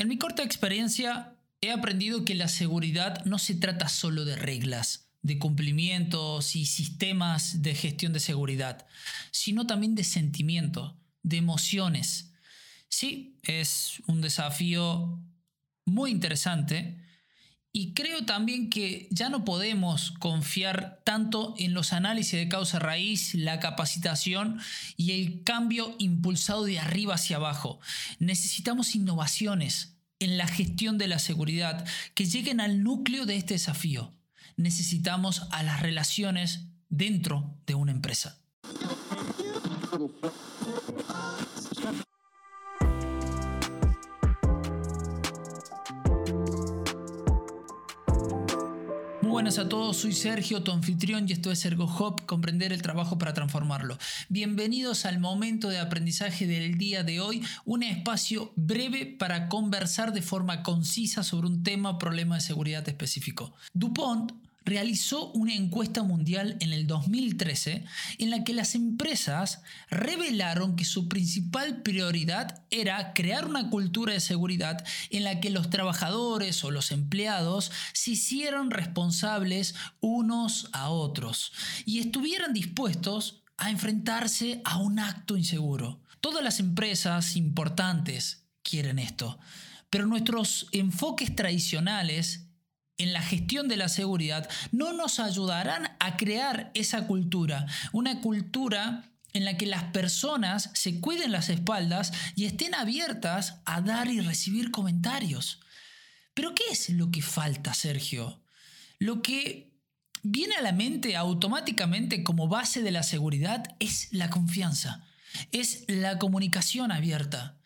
En mi corta experiencia he aprendido que la seguridad no se trata solo de reglas, de cumplimientos y sistemas de gestión de seguridad, sino también de sentimiento, de emociones. Sí, es un desafío muy interesante y creo también que ya no podemos confiar tanto en los análisis de causa raíz, la capacitación y el cambio impulsado de arriba hacia abajo. Necesitamos innovaciones en la gestión de la seguridad que lleguen al núcleo de este desafío. Necesitamos a las relaciones dentro de una empresa. Buenas a todos, soy Sergio, tu anfitrión, y esto es Ergo Hop, comprender el trabajo para transformarlo. Bienvenidos al momento de aprendizaje del día de hoy, un espacio breve para conversar de forma concisa sobre un tema o problema de seguridad específico. DuPont realizó una encuesta mundial en el 2013 en la que las empresas revelaron que su principal prioridad era crear una cultura de seguridad en la que los trabajadores o los empleados se hicieran responsables unos a otros y estuvieran dispuestos a enfrentarse a un acto inseguro. Todas las empresas importantes quieren esto, pero nuestros enfoques tradicionales en la gestión de la seguridad no nos ayudarán a crear esa cultura, una cultura en la que las personas se cuiden las espaldas y estén abiertas a dar y recibir comentarios. Pero ¿qué es lo que falta, Sergio? Lo que viene a la mente automáticamente como base de la seguridad es la confianza, es la comunicación abierta.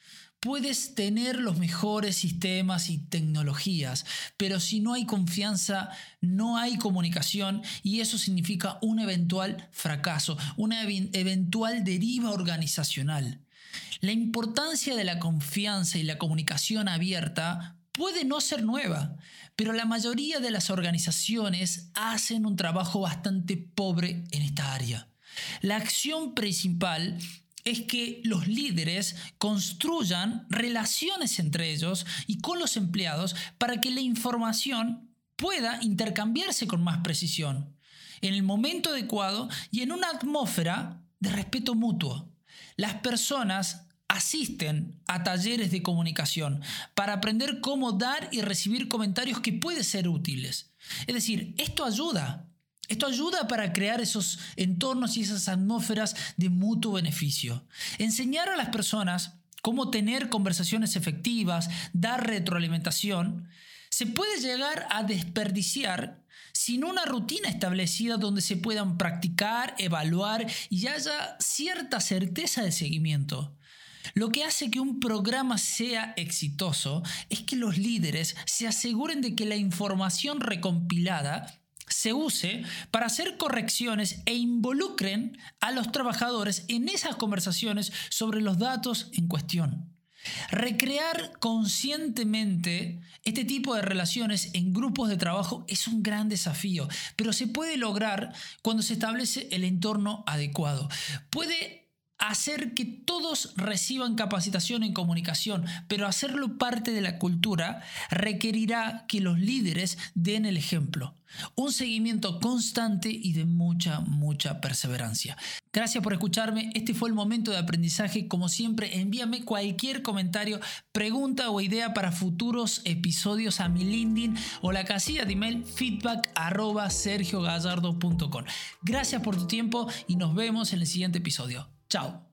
Puedes tener los mejores sistemas y tecnologías, pero si no hay confianza, no hay comunicación y eso significa un eventual fracaso, una eventual deriva organizacional. La importancia de la confianza y la comunicación abierta puede no ser nueva, pero la mayoría de las organizaciones hacen un trabajo bastante pobre en esta área. La acción principal es que los líderes construyan relaciones entre ellos y con los empleados para que la información pueda intercambiarse con más precisión, en el momento adecuado y en una atmósfera de respeto mutuo. Las personas asisten a talleres de comunicación para aprender cómo dar y recibir comentarios que pueden ser útiles. Es decir, esto ayuda esto ayuda para crear esos entornos y esas atmósferas de mutuo beneficio. Enseñar a las personas cómo tener conversaciones efectivas, dar retroalimentación, se puede llegar a desperdiciar sin una rutina establecida donde se puedan practicar, evaluar y haya cierta certeza de seguimiento. Lo que hace que un programa sea exitoso es que los líderes se aseguren de que la información recompilada se use para hacer correcciones e involucren a los trabajadores en esas conversaciones sobre los datos en cuestión. Recrear conscientemente este tipo de relaciones en grupos de trabajo es un gran desafío, pero se puede lograr cuando se establece el entorno adecuado. Puede hacer que todos reciban capacitación en comunicación, pero hacerlo parte de la cultura requerirá que los líderes den el ejemplo. Un seguimiento constante y de mucha, mucha perseverancia. Gracias por escucharme. Este fue el momento de aprendizaje. Como siempre, envíame cualquier comentario, pregunta o idea para futuros episodios a mi LinkedIn o la casilla de email feedback arroba sergiogallardo.com. Gracias por tu tiempo y nos vemos en el siguiente episodio. Chao.